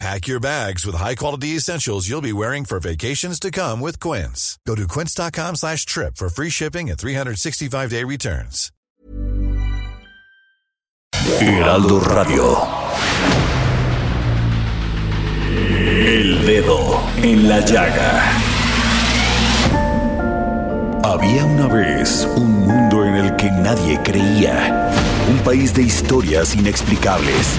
Pack your bags with high-quality essentials you'll be wearing for vacations to come with Quince. Go to quince.com slash trip for free shipping and 365-day returns. Heraldo Radio. El dedo en la llaga. Había una vez un mundo en el que nadie creía. Un país de historias inexplicables.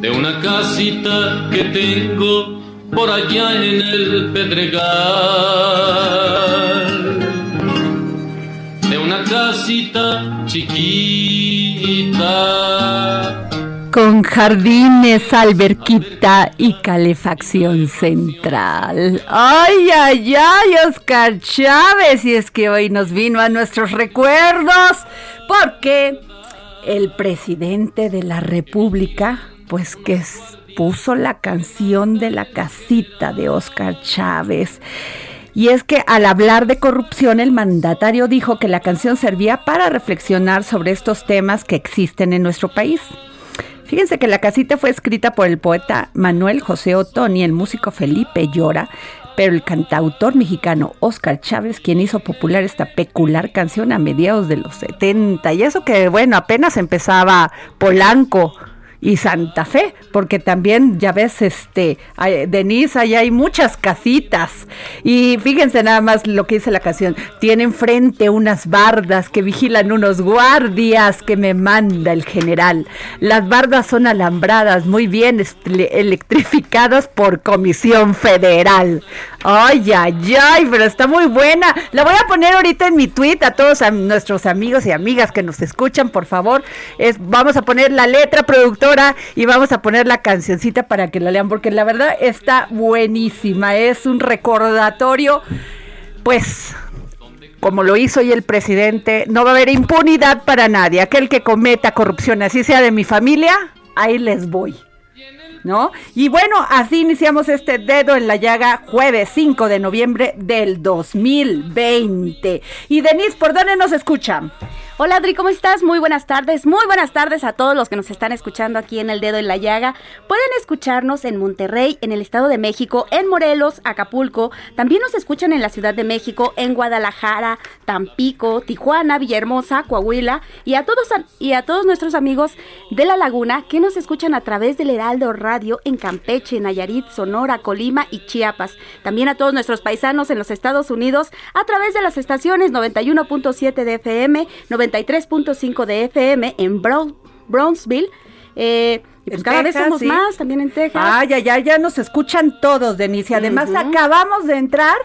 de una casita que tengo por allá en el Pedregal, de una casita chiquita. Con jardines, alberquita y calefacción central. Ay, ay, ay, Oscar Chávez. Y es que hoy nos vino a nuestros recuerdos porque el presidente de la República, pues que puso la canción de la casita de Oscar Chávez. Y es que al hablar de corrupción, el mandatario dijo que la canción servía para reflexionar sobre estos temas que existen en nuestro país. Fíjense que la casita fue escrita por el poeta Manuel José Otoni, el músico Felipe Llora, pero el cantautor mexicano Oscar Chávez, quien hizo popular esta peculiar canción a mediados de los 70. Y eso que, bueno, apenas empezaba Polanco y Santa Fe, porque también ya ves, este, hay- Denise, ahí hay muchas casitas. Y fíjense nada más lo que dice la canción. Tienen frente unas bardas que vigilan unos guardias que me manda el general. Las bardas son alambradas, muy bien electrificadas por Comisión Federal. Ay, ay, ay, pero está muy buena. La voy a poner ahorita en mi tweet a todos nuestros amigos y amigas que nos escuchan, por favor. Vamos a poner la letra productora y vamos a poner la cancioncita para que la lean, porque la verdad está buenísima. Es un recordatorio, pues, como lo hizo hoy el presidente, no va a haber impunidad para nadie. Aquel que cometa corrupción, así sea de mi familia, ahí les voy. ¿No? Y bueno, así iniciamos este dedo en la llaga jueves 5 de noviembre del 2020. Y Denise, ¿por dónde nos escuchan? Hola Adri, ¿cómo estás? Muy buenas tardes, muy buenas tardes a todos los que nos están escuchando aquí en El Dedo en la Llaga. Pueden escucharnos en Monterrey, en el Estado de México, en Morelos, Acapulco. También nos escuchan en la Ciudad de México, en Guadalajara, Tampico, Tijuana, Villahermosa, Coahuila y a todos y a todos nuestros amigos de La Laguna que nos escuchan a través del Heraldo Radio en Campeche, Nayarit, Sonora, Colima y Chiapas. También a todos nuestros paisanos en los Estados Unidos a través de las estaciones 91.7 de FM, 93.5 de FM en Brown- Brownsville. Eh, y pues En cada vez somos sí. más, también en Texas. Ay, ay, ay, ya nos escuchan todos, Denise. Además acabamos de entrar.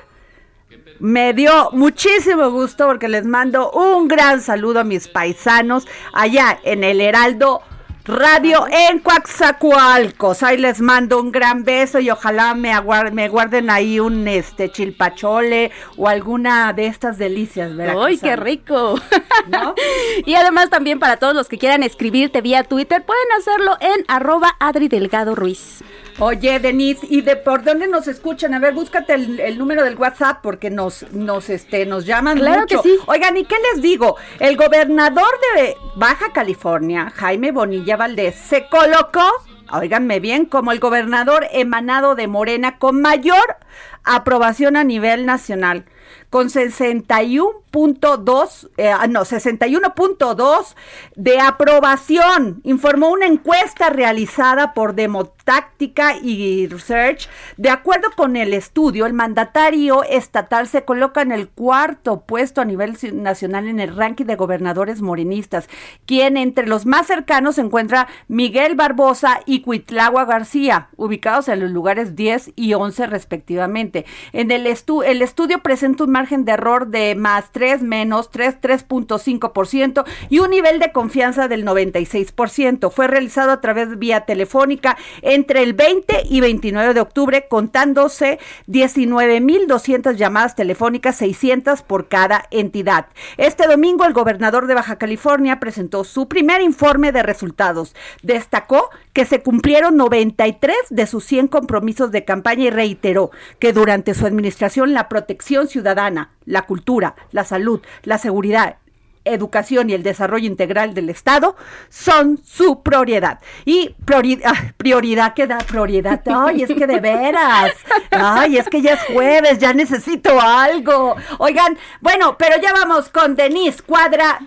Me dio muchísimo gusto porque les mando un gran saludo a mis paisanos allá en el Heraldo Radio en Coaxacualcos. Ahí les mando un gran beso y ojalá me, me guarden ahí un este chilpachole o alguna de estas delicias, ¿verdad? ¡Ay, qué rico! ¿No? y además también para todos los que quieran escribirte vía Twitter, pueden hacerlo en arroba Adri Delgado Ruiz. Oye, Denise, ¿y de por dónde nos escuchan? A ver, búscate el, el número del WhatsApp porque nos, nos, este, nos llaman Claro mucho. que sí. Oigan, ¿y qué les digo? El gobernador de Baja California, Jaime Bonilla Valdés, se colocó, óiganme bien, como el gobernador emanado de Morena con mayor aprobación a nivel nacional con 61.2, eh, ah, no, 61.2 de aprobación, informó una encuesta realizada por Demo- táctica y research. De acuerdo con el estudio, el mandatario estatal se coloca en el cuarto puesto a nivel nacional en el ranking de gobernadores morenistas, quien entre los más cercanos se encuentra Miguel Barbosa y Cuitlagua García, ubicados en los lugares 10 y 11 respectivamente. En el, estu el estudio presenta un margen de error de más 3 menos 3, 3.5% y un nivel de confianza del 96%. Fue realizado a través de vía telefónica entre el 20 y 29 de octubre, contándose 19.200 llamadas telefónicas, 600 por cada entidad. Este domingo el gobernador de Baja California presentó su primer informe de resultados. Destacó que se cumplieron 93 de sus 100 compromisos de campaña y reiteró que durante su administración la protección ciudadana, la cultura, la salud, la seguridad educación y el desarrollo integral del Estado son su prioridad. Y prioridad, prioridad que da prioridad. Ay, es que de veras. Ay, es que ya es jueves, ya necesito algo. Oigan, bueno, pero ya vamos con Denise Cuadra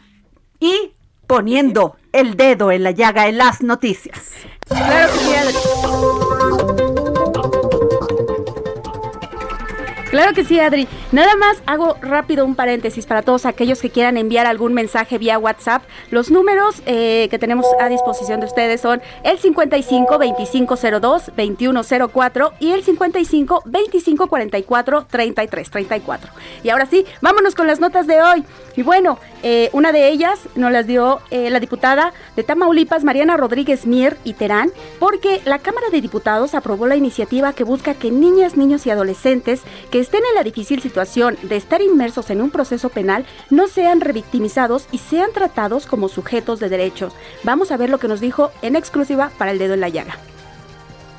y poniendo el dedo en la llaga en las noticias. Claro que sí, Adri. Nada más hago rápido un paréntesis para todos aquellos que quieran enviar algún mensaje vía WhatsApp. Los números eh, que tenemos a disposición de ustedes son el 55 2502 2104 y el 55 2544 3334. Y ahora sí, vámonos con las notas de hoy. Y bueno, eh, una de ellas nos las dio eh, la diputada de Tamaulipas, Mariana Rodríguez Mier y Terán, porque la Cámara de Diputados aprobó la iniciativa que busca que niñas, niños y adolescentes que estén en la difícil situación de estar inmersos en un proceso penal no sean revictimizados y sean tratados como sujetos de derechos. Vamos a ver lo que nos dijo en exclusiva para el dedo en la llaga.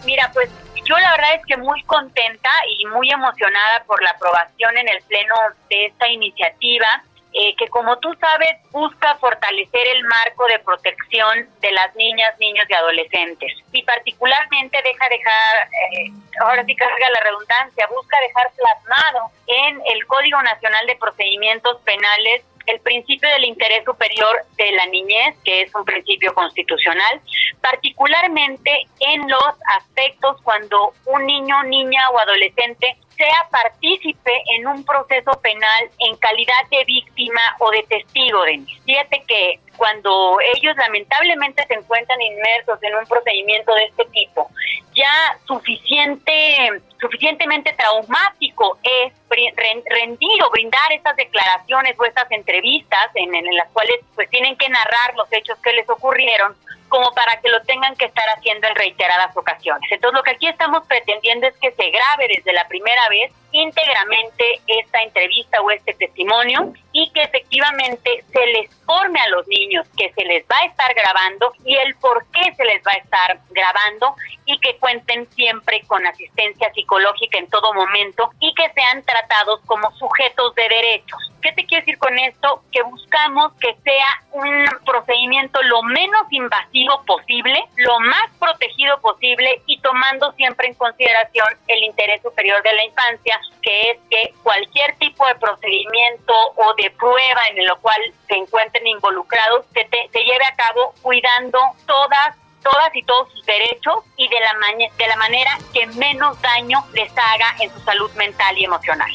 Mira, pues yo la verdad es que muy contenta y muy emocionada por la aprobación en el Pleno de esta iniciativa eh, que como tú sabes busca fortalecer el marco de protección de las niñas, niños y adolescentes. Y particularmente deja dejar, eh, ahora sí carga la redundancia, busca dejar plasmado en el Código Nacional de Procedimientos Penales el principio del interés superior de la niñez, que es un principio constitucional, particularmente en los aspectos cuando un niño, niña o adolescente sea partícipe en un proceso penal en calidad de víctima o de testigo de Fíjate que cuando ellos lamentablemente se encuentran inmersos en un procedimiento de este tipo, ya suficiente, suficientemente traumático es rendir o brindar estas declaraciones o estas entrevistas en, en las cuales pues tienen que narrar los hechos que les ocurrieron como para que lo tengan que estar haciendo en reiteradas ocasiones. Entonces lo que aquí estamos pretendiendo es que se grabe desde la primera vez íntegramente esta entrevista o este testimonio y que efectivamente se les forme a los niños que se les va a estar grabando y el por qué se les va a estar grabando y que cuenten siempre con asistencia psicológica en todo momento y que sean tratados como sujetos de derechos. ¿Qué te quiero decir con esto? Que buscamos que sea un procedimiento lo menos invasivo posible, lo más protegido posible y tomando siempre en consideración el interés superior de la infancia, que es que cualquier tipo de procedimiento o de prueba en el cual se encuentren involucrados se, se lleve a cabo cuidando todas todas y todos sus derechos y de la, de la manera que menos daño les haga en su salud mental y emocional.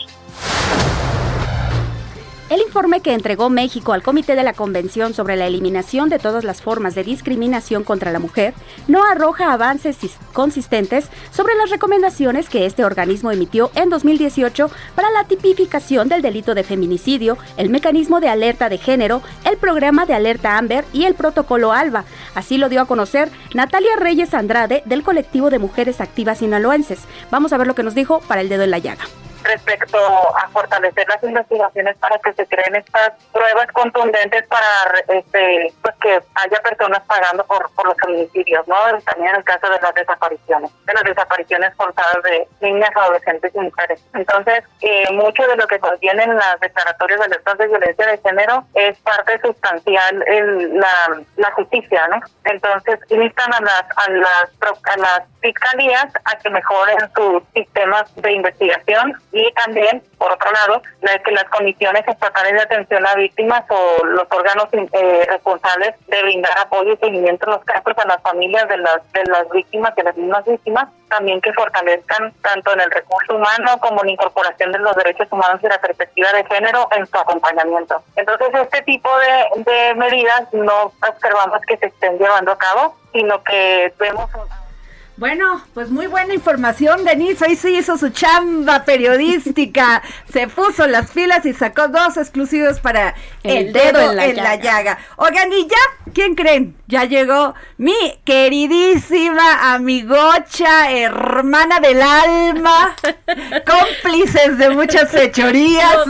El informe que entregó México al Comité de la Convención sobre la Eliminación de todas las formas de discriminación contra la mujer no arroja avances consistentes sobre las recomendaciones que este organismo emitió en 2018 para la tipificación del delito de feminicidio, el mecanismo de alerta de género, el programa de alerta Amber y el protocolo ALBA. Así lo dio a conocer Natalia Reyes Andrade del colectivo de mujeres activas sinaloenses. Vamos a ver lo que nos dijo para el dedo en la llaga respecto a fortalecer las investigaciones para que se creen estas pruebas contundentes para este pues que haya personas pagando por, por los feminicidios, ¿no? También en el caso de las desapariciones, de las desapariciones forzadas de niñas, adolescentes y mujeres. Entonces, eh, mucho de lo que contienen las declaratorias de alertas de violencia de género es parte sustancial en la, justicia, ¿no? Entonces, instan a las, a las, a las fiscalías a que mejoren sus sistemas de investigación y también, por otro lado, la, que las comisiones estatales de atención a víctimas o los órganos eh, responsables de brindar apoyo y seguimiento en los casos a las familias de las de las víctimas y las mismas víctimas, también que fortalezcan tanto en el recurso humano como en la incorporación de los derechos humanos y la perspectiva de género en su acompañamiento. Entonces, este tipo de, de medidas no observamos que se estén llevando a cabo, sino que vemos bueno, pues muy buena información, Denise. Hoy sí hizo su chamba periodística. Se puso las filas y sacó dos exclusivos para el, dedo, en, la, llaga. Oigan, ¿y ya? ¿Quién creen? Ya llegó mi queridísima amigocha, hermana del alma, cómplices de muchas fechorías.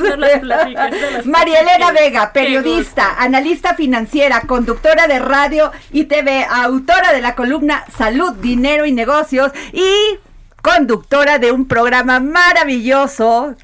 María Elena Vega, periodista, analista financiera, conductora de radio y TV, autora de la columna Salud, Dinero y Negocios y conductora de un programa maravilloso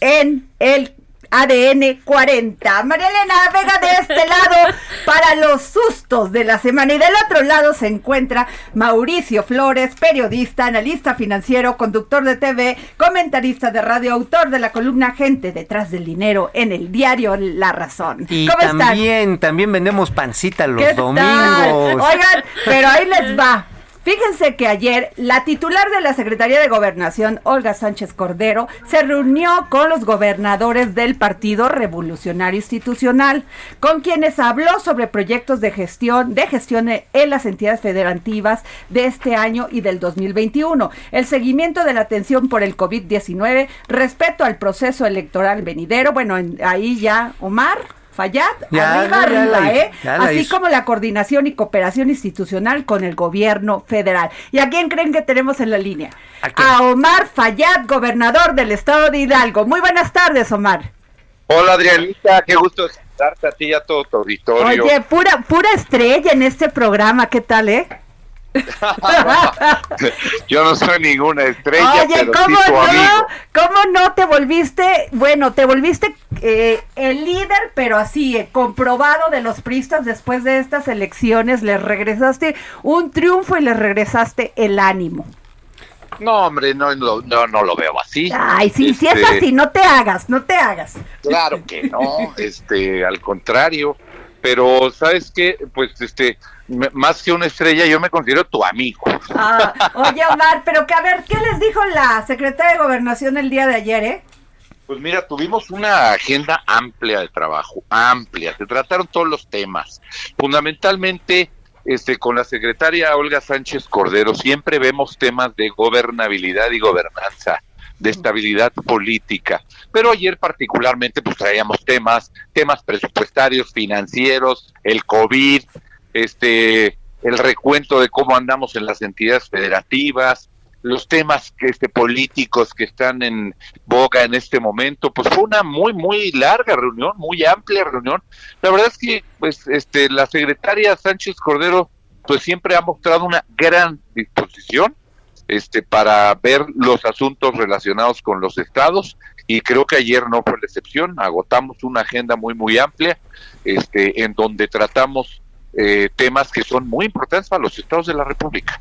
en el ADN 40. María Elena Vega de este lado para los sustos de la semana y del otro lado se encuentra Mauricio Flores, periodista, analista financiero, conductor de TV, comentarista de radio, autor de la columna Gente detrás del dinero en el diario La Razón. Y también, también vendemos pancita los domingos. Oigan, pero ahí les va. Fíjense que ayer la titular de la Secretaría de Gobernación, Olga Sánchez Cordero, se reunió con los gobernadores del Partido Revolucionario Institucional, con quienes habló sobre proyectos de gestión, de gestión en las entidades federativas de este año y del 2021, el seguimiento de la atención por el COVID-19, respeto al proceso electoral venidero, bueno, ahí ya Omar Fayad, arriba, arriba, ¿eh? Así como la coordinación y cooperación institucional con el gobierno federal. ¿Y a quién creen que tenemos en la línea? ¿A, Omar Fayad, gobernador del estado de Hidalgo. Muy buenas tardes, Omar. Hola, Adrianita, qué gusto escucharte a ti y a todo tu auditorio. Oye, pura, pura estrella en este programa, ¿qué tal, eh? Yo no soy ninguna estrella, Oye, pero ¿cómo no? ¿Cómo no te volviste, bueno, te volviste eh, el líder, pero así, eh, comprobado de los pristas después de estas elecciones, les regresaste un triunfo y les regresaste el ánimo. No, hombre, no, no, no, lo veo así. Ay, sí, si es este, así, no te hagas, no te hagas. Claro que no, este, al contrario. Pero, ¿sabes qué? Pues, este, más que una estrella, yo me considero tu amigo. Ah, oye, Omar, pero que a ver, ¿qué les dijo la secretaria de Gobernación el día de ayer, eh? Pues mira, tuvimos una agenda amplia de trabajo, amplia, se trataron todos los temas. Fundamentalmente, este, con la secretaria Olga Sánchez Cordero siempre vemos temas de gobernabilidad y gobernanza, de estabilidad política. Pero ayer particularmente pues traíamos temas, temas presupuestarios, financieros, el COVID, este, el recuento de cómo andamos en las entidades federativas, los temas este, políticos que están en boga en este momento, pues fue una muy, muy larga reunión, muy amplia reunión. La verdad es que, pues, este, la secretaria Sánchez Cordero, pues siempre ha mostrado una gran disposición, este, para ver los asuntos relacionados con los estados y creo que ayer no fue la excepción. Agotamos una agenda muy, muy amplia, este, en donde tratamos eh, temas que son muy importantes para los estados de la República.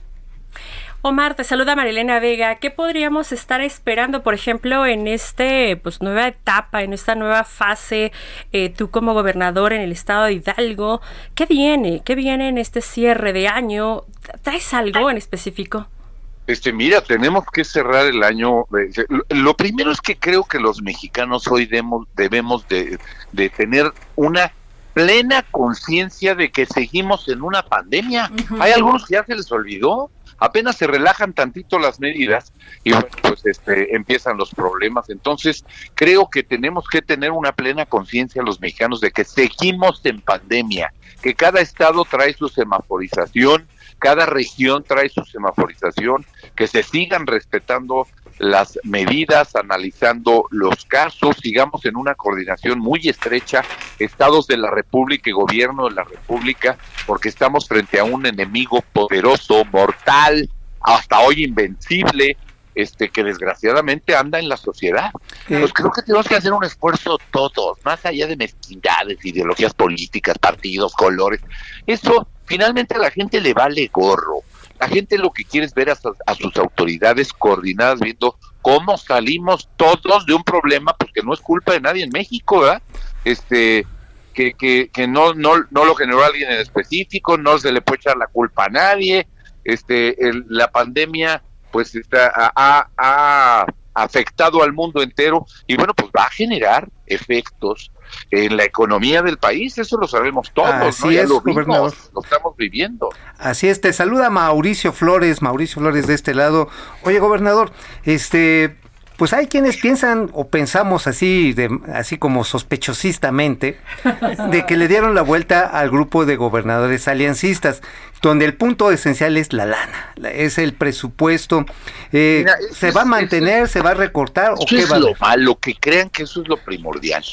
Omar, te saluda Marilena Vega. ¿Qué podríamos estar esperando, por ejemplo, en este pues nueva etapa, en esta nueva fase, eh, tú como gobernador en el estado de Hidalgo? ¿Qué viene? ¿Qué viene en este cierre de año? ¿Traes algo en específico? Este, mira, tenemos que cerrar el año. Eh, lo primero es que creo que los mexicanos hoy debemos, debemos de, de tener una plena conciencia de que seguimos en una pandemia. Hay algunos que ya se les olvidó, apenas se relajan tantito las medidas y pues este empiezan los problemas. Entonces, creo que tenemos que tener una plena conciencia los mexicanos de que seguimos en pandemia, que cada estado trae su semaforización, cada región trae su semaforización, que se sigan respetando las medidas, analizando los casos, sigamos en una coordinación muy estrecha, estados de la República y gobierno de la República, porque estamos frente a un enemigo poderoso, mortal, hasta hoy invencible, este que desgraciadamente anda en la sociedad. Pues creo que tenemos que hacer un esfuerzo todos, más allá de mezquindades, ideologías políticas, partidos, colores. Eso finalmente a la gente le vale gorro. La gente lo que quiere es ver a, sus autoridades coordinadas viendo cómo salimos todos de un problema, porque no es culpa de nadie en México. Este, que, que, que no, no, no lo generó alguien en específico, no se le puede echar la culpa a nadie, este, la pandemia pues está, ha, ha afectado al mundo entero y bueno, pues va a generar efectos en la economía del país, eso lo sabemos todos, Así ¿no? Ya es, lo vimos, gobernador. lo estamos viviendo. Así es, te saluda Mauricio Flores, Mauricio Flores de este lado. Oye, gobernador, este, pues hay quienes piensan o pensamos así, de, así como sospechosistamente, de que le dieron la vuelta al grupo de gobernadores aliancistas, donde el punto esencial es la lana, la- es el presupuesto. Eh, Mira, ¿Se es- va a mantener, se va a recortar o qué es va lo malo, que crean que eso es lo primordial.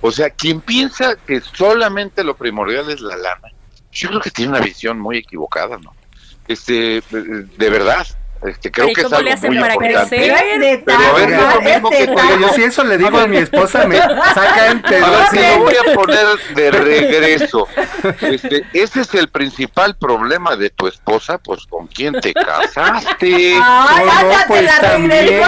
O sea, quien piensa que solamente lo primordial es la lana, yo creo que tiene una visión muy equivocada, ¿no? Este, de verdad, este, creo Pero ¿y que es algo le hacen muy para importante. crecer? Es neta, Pero a ver, ¿verdad? es lo mismo Es que. Oye, yo si eso le digo a mi esposa, me sacan, pero A ver, sí. lo voy a poner de regreso. Este, ese es el principal problema de tu esposa, pues con quién te casaste. Ay, No, no, pues la también.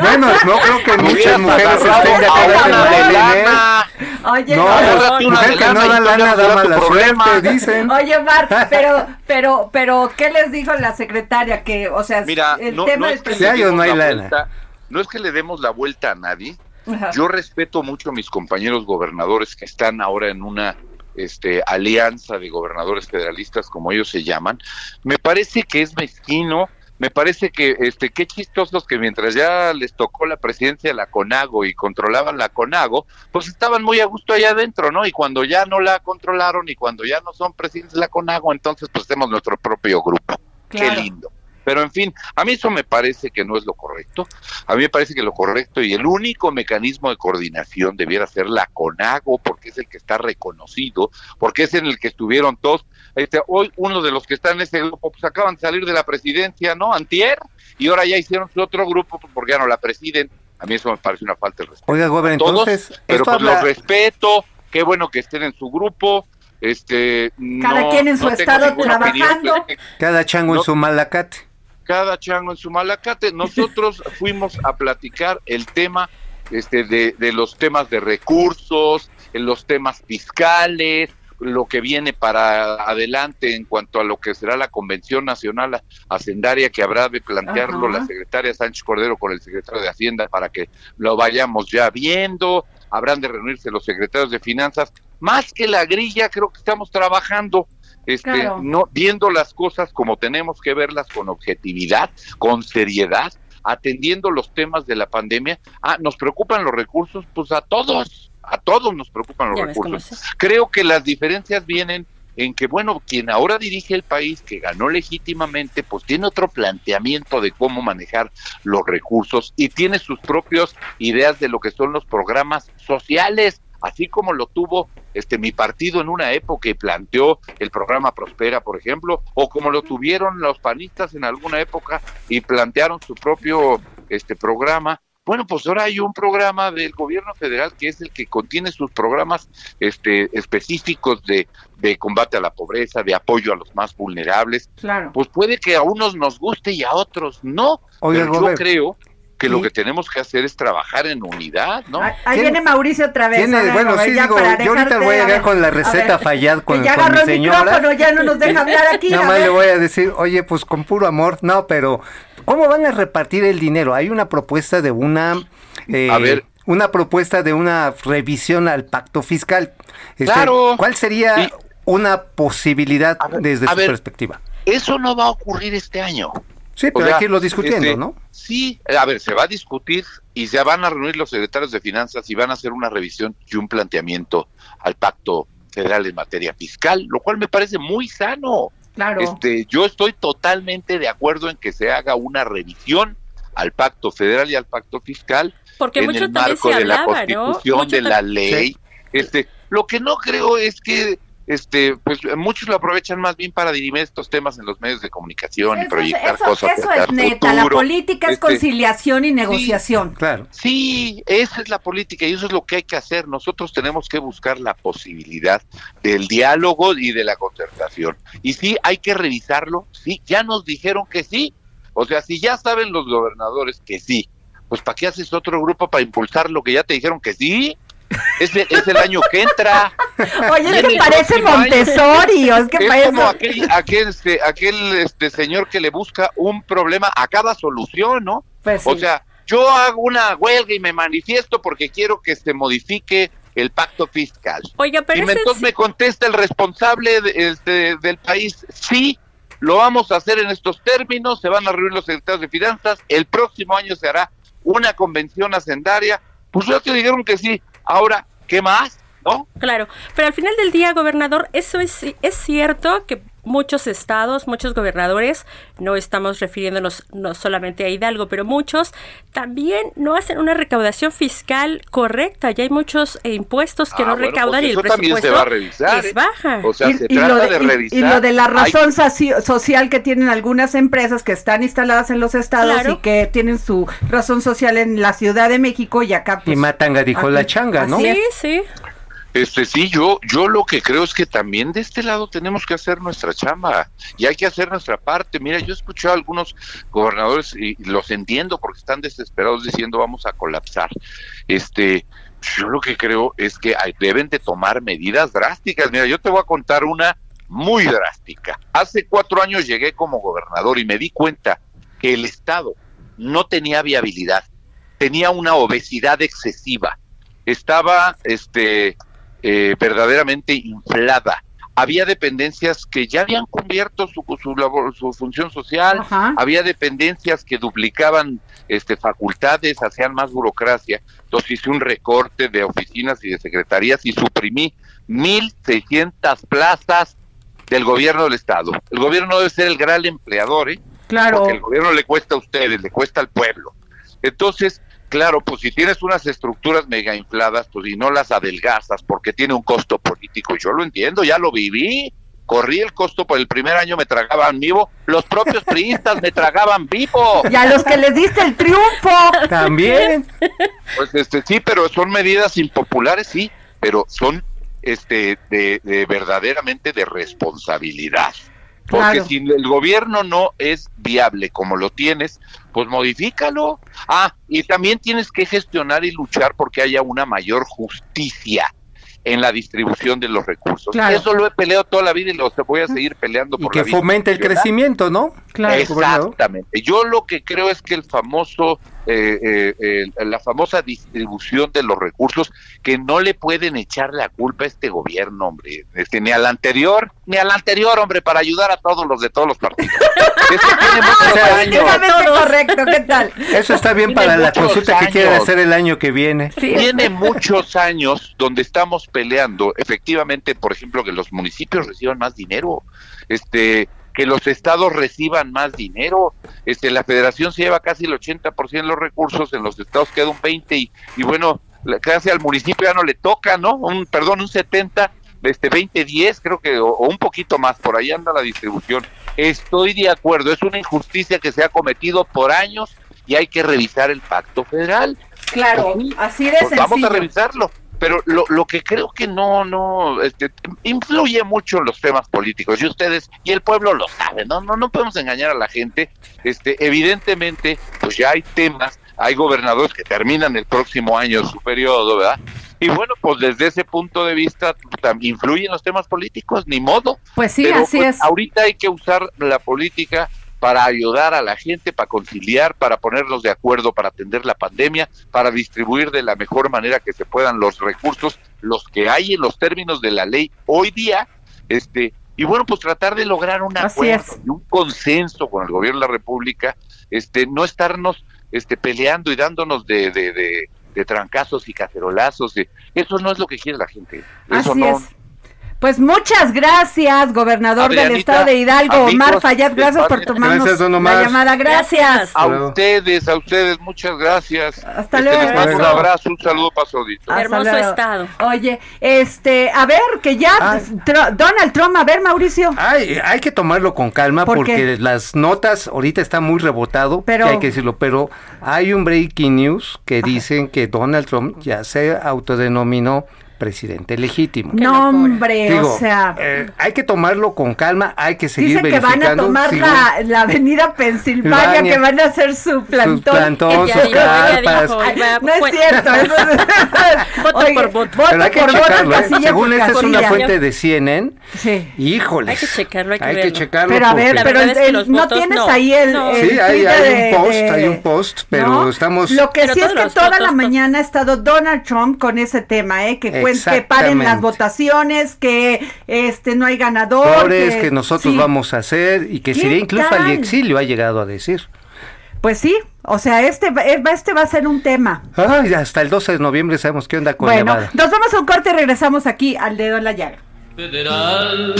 Bueno, no creo que muchas mujeres estén de acuerdo en tener. lana. Oye, No, no, mujer que no da lana da mala suerte, dicen. Oye, Mar, pero, pero, pero, ¿qué les dijo la secretaria? Que, o sea, Mira, el no, tema no del es que Sí hay le o no hay lana. vuelta, no es que le demos la vuelta a nadie. Ajá. Yo respeto mucho a mis compañeros gobernadores que están ahora en una este, alianza de gobernadores federalistas, como ellos se llaman. Me parece que es mezquino, me parece que, este, qué chistosos que mientras ya les tocó la presidencia de la CONAGO y controlaban la CONAGO, pues estaban muy a gusto allá adentro, ¿no? Y cuando ya no la controlaron y cuando ya no son presidentes de la CONAGO, entonces pues tenemos nuestro propio grupo. Claro. Qué lindo. Pero en fin, a mí eso me parece que no es lo correcto. A mí me parece que lo correcto y el único mecanismo de coordinación debiera ser la CONAGO, porque es el que está reconocido, porque es en el que estuvieron todos. Este, hoy uno de los que está en ese grupo, pues acaban de salir de la presidencia, ¿no? Antier, y ahora ya hicieron su otro grupo, pues, porque ya no la presiden. A mí eso me parece una falta de respeto. Oiga, Todos, entonces, pero pues habla- los respeto, qué bueno que estén en su grupo. Este, Cada no- quien en su no estado opinión, trabajando. pero- cada chango No. en su malacate. Cada chango en su malacate. Nosotros fuimos a platicar el tema este, de, de los temas de recursos, en los temas fiscales, lo que viene para adelante en cuanto a lo que será la Convención Nacional Hacendaria que habrá de plantearlo Ajá. la secretaria Sánchez Cordero con el secretario de Hacienda para que lo vayamos ya viendo, habrán de reunirse los secretarios de Finanzas. Más que la grilla, creo que estamos trabajando este, Claro. no viendo las cosas como tenemos que verlas con objetividad, con seriedad, atendiendo los temas de la pandemia. Ah, nos preocupan los recursos, pues a todos, a todos nos preocupan los Ya recursos. Creo que las diferencias vienen en que, bueno, quien ahora dirige el país, que ganó legítimamente, pues tiene otro planteamiento de cómo manejar los recursos y tiene sus propias ideas de lo que son los programas sociales, así como lo tuvo este mi partido en una época y planteó el programa Prospera, por ejemplo, o como lo tuvieron los panistas en alguna época y plantearon su propio este programa. Bueno, pues ahora hay un programa del gobierno federal que es el que contiene sus programas este, específicos de, de combate a la pobreza, de apoyo a los más vulnerables. Claro. Pues puede que a unos nos guste y a otros no. Oiga, pero yo creo que lo que tenemos que hacer es trabajar en unidad, ¿no? Ahí, ahí ¿Quién- viene Mauricio otra vez. Tiene- a ver, bueno, ver, sí, ya digo, yo ahorita voy a llegar ver, con la receta Fayad con, ya con mi agarró el señora. micrófono, ya no nos deja hablar aquí. Nada más le voy a decir, oye, pues con puro amor, no, pero ¿cómo van a repartir el dinero? Hay una propuesta de una, eh, A ver. una propuesta de una revisión al pacto fiscal. Este, Claro. ¿Cuál sería Y- una posibilidad ver, desde su ver. perspectiva? Eso no va a ocurrir este año. Sí, O pero sea, hay que irlo discutiendo, este, ¿no? Sí, a ver, se va a discutir y se van a reunir los secretarios de finanzas y van a hacer una revisión y un planteamiento al pacto federal en materia fiscal, lo cual me parece muy sano. Claro. Este, yo estoy totalmente de acuerdo en que se haga una revisión al pacto federal y al pacto fiscal Porque en mucho el marco se de la constitución de la ley. Este, lo que no creo es que este, pues muchos lo aprovechan más bien para dirimir estos temas en los medios de comunicación y Eso, proyectar eso- cosas. eso es el neta, la futuro. política es Este, conciliación y negociación. Claro. Sí, esa es la política y eso es lo que hay que hacer. Nosotros tenemos que buscar la posibilidad del diálogo y de la concertación. Y sí, hay que revisarlo. Sí, ya nos dijeron que sí. O sea, si ya saben los gobernadores que sí, pues ¿para qué haces otro grupo para impulsar lo que ya te dijeron que sí? Es el, es el año que entra. Oye, es que parece. Montessori, es que es parece... como aquel, aquel, este, aquel este, señor que le busca un problema, acaba solución, ¿no? Pues sí. O sea, yo hago una huelga y me manifiesto porque quiero que se modifique el pacto fiscal. Oiga, pero y entonces es- me contesta el responsable de- este, del país, sí, lo vamos a hacer en estos términos, se van a reunir los secretarios de finanzas, el próximo año se hará una convención hacendaria, pues ya te dijeron que sí, ahora, ¿qué más? ¿No? Claro, pero al final del día, gobernador, eso es, es cierto que muchos estados, muchos gobernadores, no estamos refiriéndonos no solamente a Hidalgo, pero muchos también no hacen una recaudación fiscal correcta. Ya hay muchos eh, impuestos que Ah, no bueno, recaudan pues y el eso también se presupuesto va a revisar, es ¿eh? baja. O sea, y, se y trata lo de, de, y- revisar. y lo de la razón soci- social que tienen algunas empresas que están instaladas en los estados Claro. y que tienen su razón social en la Ciudad de México y acá Y pues, Matanga dijo aquí- la changa, ¿no? Sí, sí. Este sí, yo, yo lo que creo es que también de este lado tenemos que hacer nuestra chamba y hay que hacer nuestra parte. Mira, yo he escuchado a algunos gobernadores y los entiendo porque están desesperados diciendo vamos a colapsar. Este, yo lo que creo es que hay- deben de tomar medidas drásticas. Mira, yo te voy a contar una muy drástica. Hace cuatro años llegué como gobernador y me di cuenta que el Estado no tenía viabilidad, tenía una obesidad excesiva, estaba, este, eh, verdaderamente inflada. Había dependencias que ya habían cubierto su, su, labor- su función social, Ajá. había dependencias que duplicaban este, facultades, hacían más burocracia. Entonces hice un recorte de oficinas y de secretarías y suprimí 1.600 plazas del gobierno del Estado. El gobierno debe ser el gran empleador, ¿eh? Claro. Porque el gobierno le cuesta a ustedes, le cuesta al pueblo. Entonces, claro, pues si tienes unas estructuras mega infladas, pues y no las adelgazas porque tiene un costo político, yo lo entiendo, ya lo viví, corrí el costo por el primer año me tragaban vivo, los propios priistas me tragaban vivo. Y a los que les diste el triunfo. También. Pues este sí, pero son medidas impopulares, sí, pero son este de, de verdaderamente de responsabilidad. Porque Claro. si el gobierno no es viable como lo tienes, pues modifícalo. Ah, y también tienes que gestionar y luchar porque haya una mayor justicia en la distribución de los recursos. Claro. Eso lo he peleado toda la vida y lo voy a seguir peleando Y por que la vida fomente el institucional. crecimiento, ¿no? Claro. Exactamente. Yo lo que creo es que el famoso, eh, eh, eh, la famosa distribución de los recursos, que no le pueden echar la culpa a este gobierno, hombre, este, ni al anterior, ni al anterior, hombre, para ayudar a todos los de todos los partidos. Eso tiene muchos años. Correcto, ¿qué tal? Eso está bien Tiene para la muchos consulta que años. quieren hacer el año que viene. Sí. Tiene muchos años donde estamos peleando, efectivamente, por ejemplo, que los municipios reciban más dinero, este, que los estados reciban más dinero, este, la federación se lleva casi el 80% de los recursos, en los estados queda un 20 y, y bueno, casi al municipio ya no le toca, ¿no? Un, perdón, un 70, este 20, 10, creo que, o, o un poquito más, por ahí anda la distribución. Estoy de acuerdo, es una injusticia que se ha cometido por años y hay que revisar el pacto federal. Claro, así de Pues vamos sencillo. a revisarlo. Pero lo, lo que creo que no, no, este, influye mucho en los temas políticos y ustedes y el pueblo lo sabe, ¿no? No, no podemos engañar a la gente. Este, evidentemente, pues ya hay temas, hay gobernadores que terminan el próximo año su periodo, ¿verdad? Y bueno, pues desde ese punto de vista influyen los temas políticos, ni modo. Pues sí, Pero, así pues, es. Ahorita hay que usar la política para ayudar a la gente, para conciliar, para ponerlos de acuerdo, para atender la pandemia, para distribuir de la mejor manera que se puedan los recursos, los que hay en los términos de la ley hoy día, este, y bueno, pues tratar de lograr un acuerdo y un consenso con el gobierno de la República, este, no estarnos este, peleando y dándonos de, de, de, de trancazos y cacerolazos. de- eso no es lo que quiere la gente. Eso Así no, es. Pues muchas gracias, gobernador del estado de Hidalgo, Omar amigos, Fayad, gracias por gracias, tomarnos don la Omar. llamada, gracias. A ustedes, a ustedes, muchas gracias. Hasta Este, luego. Les mando un Abrazo. un saludo para su auditorio. Hasta Hermoso luego. estado. Oye, este, a ver, que ya. Tr- Donald Trump, a ver, Mauricio. Hay, hay que tomarlo con calma ¿Por porque qué? las notas ahorita está muy rebotado, Pero- que hay que decirlo, pero hay un breaking news que dicen que Donald Trump ya se autodenominó presidente legítimo. No, hombre, Digo, o sea, eh, hay que tomarlo con calma, hay que seguir dicen que van a verificando. tomar sigo- la, la avenida Pensilvania, que van a hacer su plantón. plantón, sus dijo, ya carpas. dijo, Ay, va, no es cierto, eso es- Voto Oye, por voto. voto Pero hay que por voto, checarlo, ¿eh? casilla Según esta es una fuente de CNN, Sí. híjoles. Hay que checarlo, hay que Hay que checarlo Pero a ver, pero el- los no tienes no. ahí el, No. el Sí, hay- hay un post, de- hay un post, pero estamos- Lo que sí es que toda la mañana ha estado Donald Trump con ese tema, ¿eh? Que, que paren las votaciones, que este no hay ganador. Flores que nosotros sí. vamos a hacer y que ¿Qué sería incluso al exilio ha llegado a decir. Pues sí, o sea, este, va- eh, este va a ser un tema. Ay, hasta el 12 de noviembre sabemos qué onda con bueno, Nevada. nos vamos a un corte y regresamos aquí al dedo en la llaga. federal.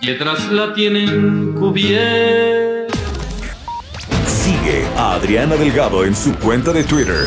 Piedras la tienen cubierta. Sigue a Adriana Delgado en su cuenta de Twitter.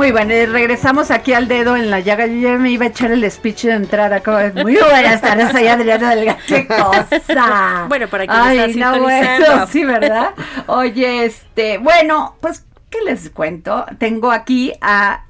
Muy bueno, eh, regresamos aquí al dedo en la llaga. Yo ya me iba a echar el speech de entrada. de- Muy buenas tardes, soy Adriana Delgado. ¡Qué cosa! Bueno, para está Ay, no, bueno, sí, ¿verdad? Oye, este, bueno, pues, ¿qué les cuento? Tengo aquí a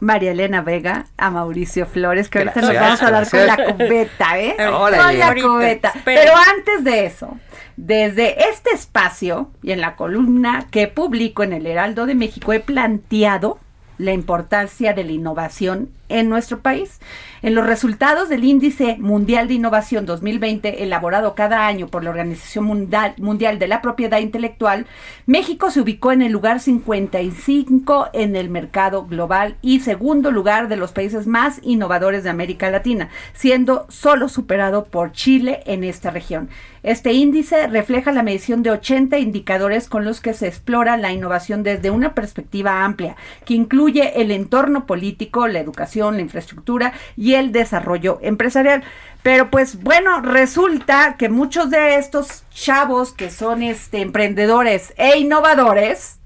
María Elena Vega, a Mauricio Flores, que ahorita nos vamos a hablar con la cubeta, ¿eh? Órale. Con la cubeta. Pero antes de eso, desde este espacio y en la columna que publico en el Heraldo de México, he planteado la importancia de la innovación en nuestro país. En los resultados del Índice Mundial de Innovación 2020, elaborado cada año por la Organización Mundial, de la Propiedad Intelectual, México se ubicó en el lugar 55 en el mercado global y segundo lugar de los países más innovadores de América Latina, siendo solo superado por Chile en esta región. Este índice refleja la medición de 80 indicadores con los que se explora la innovación desde una perspectiva amplia, que incluye el entorno político, la educación, la infraestructura y el desarrollo empresarial. Pero pues bueno, resulta que muchos de estos chavos que son este emprendedores e innovadores,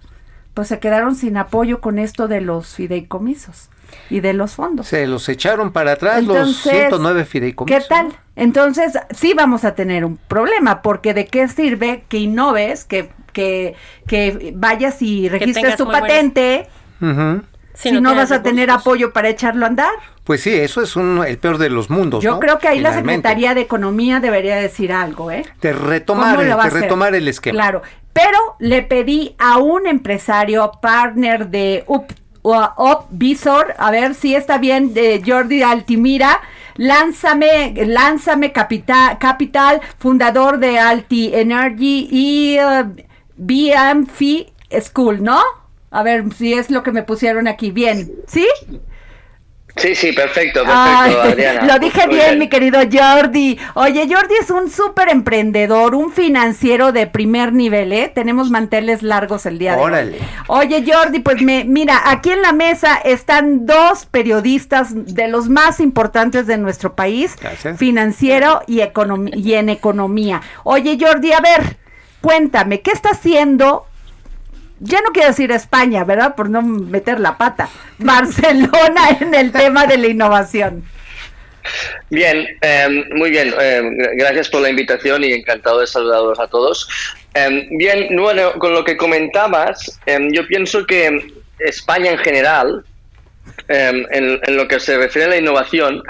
pues se quedaron sin apoyo con esto de los fideicomisos y de los fondos. Se los echaron para atrás los Entonces, 109 fideicomisos. ¿Qué tal? Entonces, sí vamos a tener un problema, porque ¿de qué sirve que innoves, que, que, que vayas y registres tu buenas- patente. Si, no, vas a tener apoyo para echarlo a andar? Pues sí, eso es un, el peor de los mundos. Yo ¿no? creo que ahí la. Secretaría de Economía debería decir algo, ¿eh? De retomar, ¿Cómo lo va a de retomar el esquema. Claro, pero le pedí a un empresario partner de Up, Upvisor, a ver si está bien, de Jordi Altimira, lánzame, lánzame Capital, Capital fundador de Alti Energy y uh, BMF School, ¿no? A ver si es lo que me pusieron aquí, bien, ¿sí? Sí, sí, perfecto, perfecto, Ay, Adriana. Lo dije bien, mi querido Jordi. Oye, Jordi es un súper emprendedor, un financiero de primer nivel, ¿eh? Tenemos manteles largos el día de Órale. hoy. Oye, Jordi, pues me, mira, aquí en la mesa están dos periodistas de los más importantes de nuestro país, Gracias. financiero y, econom- y en economía. Oye, Jordi, a ver, cuéntame, ¿qué está haciendo ya no quiero decir España, ¿verdad? Por no meter la pata. Barcelona en el tema de la innovación. Bien, em, muy bien. Em, gracias por la invitación y encantado de saludaros a todos. Em, bien, bueno, con lo que comentabas, yo pienso que España en general, en, lo que se refiere a la innovación,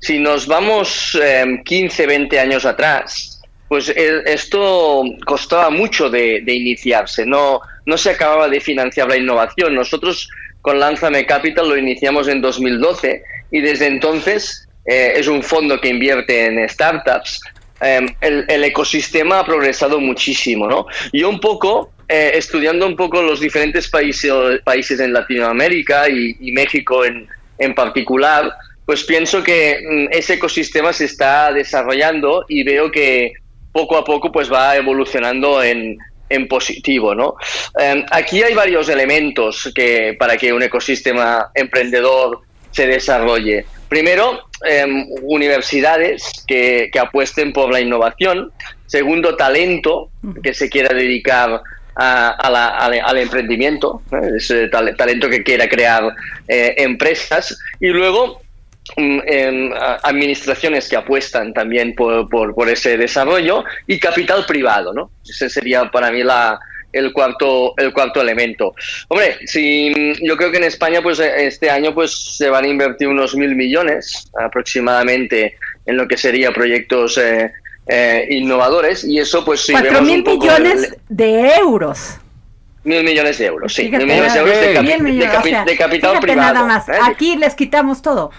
si nos vamos 15, 20 años atrás, pues e, esto costaba mucho de, de, iniciarse, no, no se acababa de financiar la innovación. Nosotros con Lánzame Capital lo iniciamos en 2012 y desde entonces eh, es un fondo que invierte en startups. Em, el, ecosistema ha progresado muchísimo, ¿no? Yo un poco, eh, estudiando un poco los diferentes países, países en Latinoamérica y, México en, en, particular, pues pienso que mm, ese ecosistema se está desarrollando y veo que poco a poco pues va evolucionando en, en positivo, ¿no? Em, aquí hay varios elementos que para que un ecosistema emprendedor se desarrolle. Primero, em, universidades que, apuesten por la innovación. Segundo, talento que se quiera dedicar al emprendimiento, ese talento que quiera crear eh, empresas. Y luego, administraciones que apuestan también por, por, ese desarrollo y capital privado, ¿no? Ese sería para mí la, el cuarto el cuarto elemento. Hombre, si yo creo que en España pues este año pues se van a invertir unos mil millones aproximadamente en lo que sería proyectos eh, eh, innovadores y eso pues si cuatro mil millones de euros. Mil millones de euros, sí. mil millones de euros de, capital privado. Nada más. ¿eh? Aquí les quitamos todo.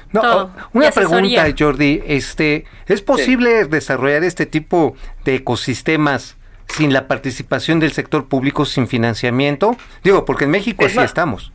una pregunta, Jordi. Este, ¿Es posible desarrollar este tipo de ecosistemas sin la participación del sector público, sin financiamiento? Digo, porque en México así estamos.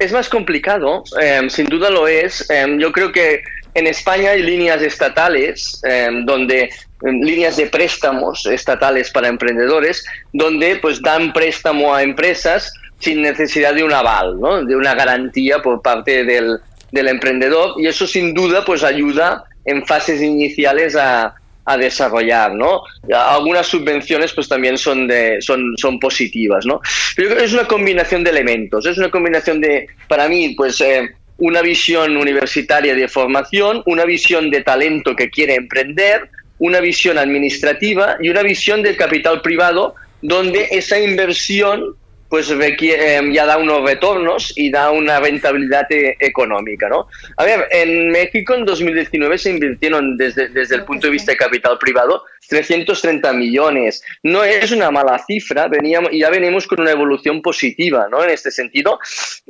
Es más complicado, em, sin duda lo es. Em, yo creo que en España hay líneas estatales em, donde líneas de préstamos estatales para emprendedores donde pues dan préstamo a empresas sin necesidad de un aval, ¿no? de una garantía por parte del, del emprendedor y eso sin duda pues ayuda en fases iniciales a, a desarrollar, ¿no? Algunas subvenciones pues también son, de, son, son positivas, ¿no? Pero yo creo que es una combinación de elementos, es una combinación de, para mí, pues eh, una visión universitaria de formación, una visión de talento que quiere emprender, una visión administrativa y una visión del capital privado donde esa inversión pues em, ya da unos retornos y da una rentabilidad e, económica, ¿no? A ver, en México en 2019 se invirtieron desde, desde el punto de vista de capital privado 330 millones. No es una mala cifra, veníamos, y ya venimos con una evolución positiva, ¿no? En este sentido,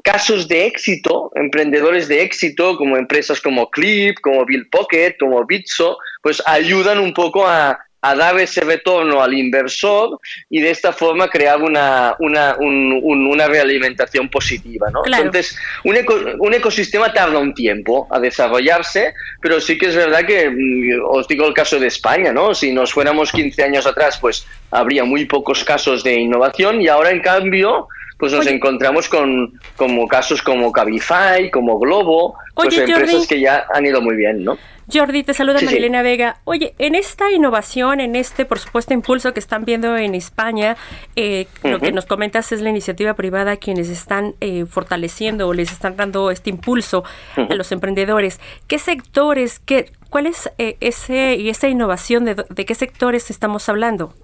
casos de éxito, emprendedores de éxito, como empresas como Clip, como Bill Pocket, como Bitso, pues ayudan un poco a, a dar ese retorno al inversor y de esta forma crear una, una, una realimentación positiva. ¿no? Entonces, un, un, ecosistema tarda un tiempo a desarrollarse, pero sí que es verdad que, mm, os digo el caso de España, ¿no? si nos fuéramos 15 años atrás, pues habría muy pocos casos de innovación y ahora en cambio pues nos encontramos con como casos como Cabify, como Globo, pues empresas que ya han ido muy bien, ¿no? Jordi, te saluda Marilena Vega. Oye, en esta innovación, en este, por supuesto, impulso que están viendo en España, eh, lo que nos comentas es la iniciativa privada quienes están eh, fortaleciendo o les están dando este impulso a los emprendedores. ¿Qué sectores, qué, cuál es eh, ese y esa innovación de, de qué sectores estamos hablando?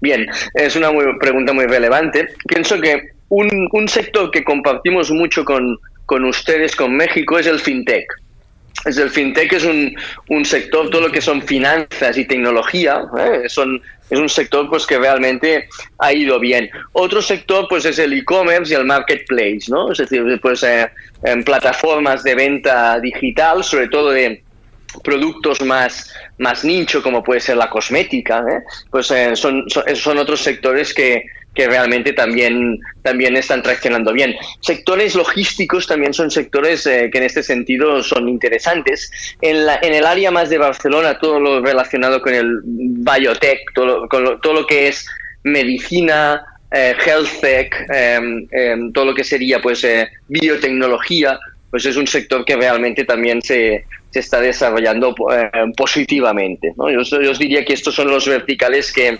Bien, es una pregunta muy relevante. Pienso que un, un sector que compartimos mucho con, con ustedes, con México, es el fintech es el fintech es un, un, sector, todo lo que son finanzas y tecnología, ¿eh? son, es un sector pues que realmente ha ido bien. Otro sector pues es el e-commerce y el marketplace, ¿no? Es decir, pues eh, en plataformas de venta digital, sobre todo de productos más, más nicho, como puede ser la cosmética, ¿eh? pues son, son, son, otros sectores que, que realmente también, también están traccionando bien. Sectores logísticos también son sectores eh, que en este sentido son interesantes. En, la, en el área más de Barcelona, todo lo relacionado con el biotech, todo, con lo, todo lo que es medicina, eh, health tech, em, em, todo lo que sería pues eh, biotecnología, pues es un sector que realmente también se, se está desarrollando positivamente. Yo, yo, os diría que estos son los verticales que,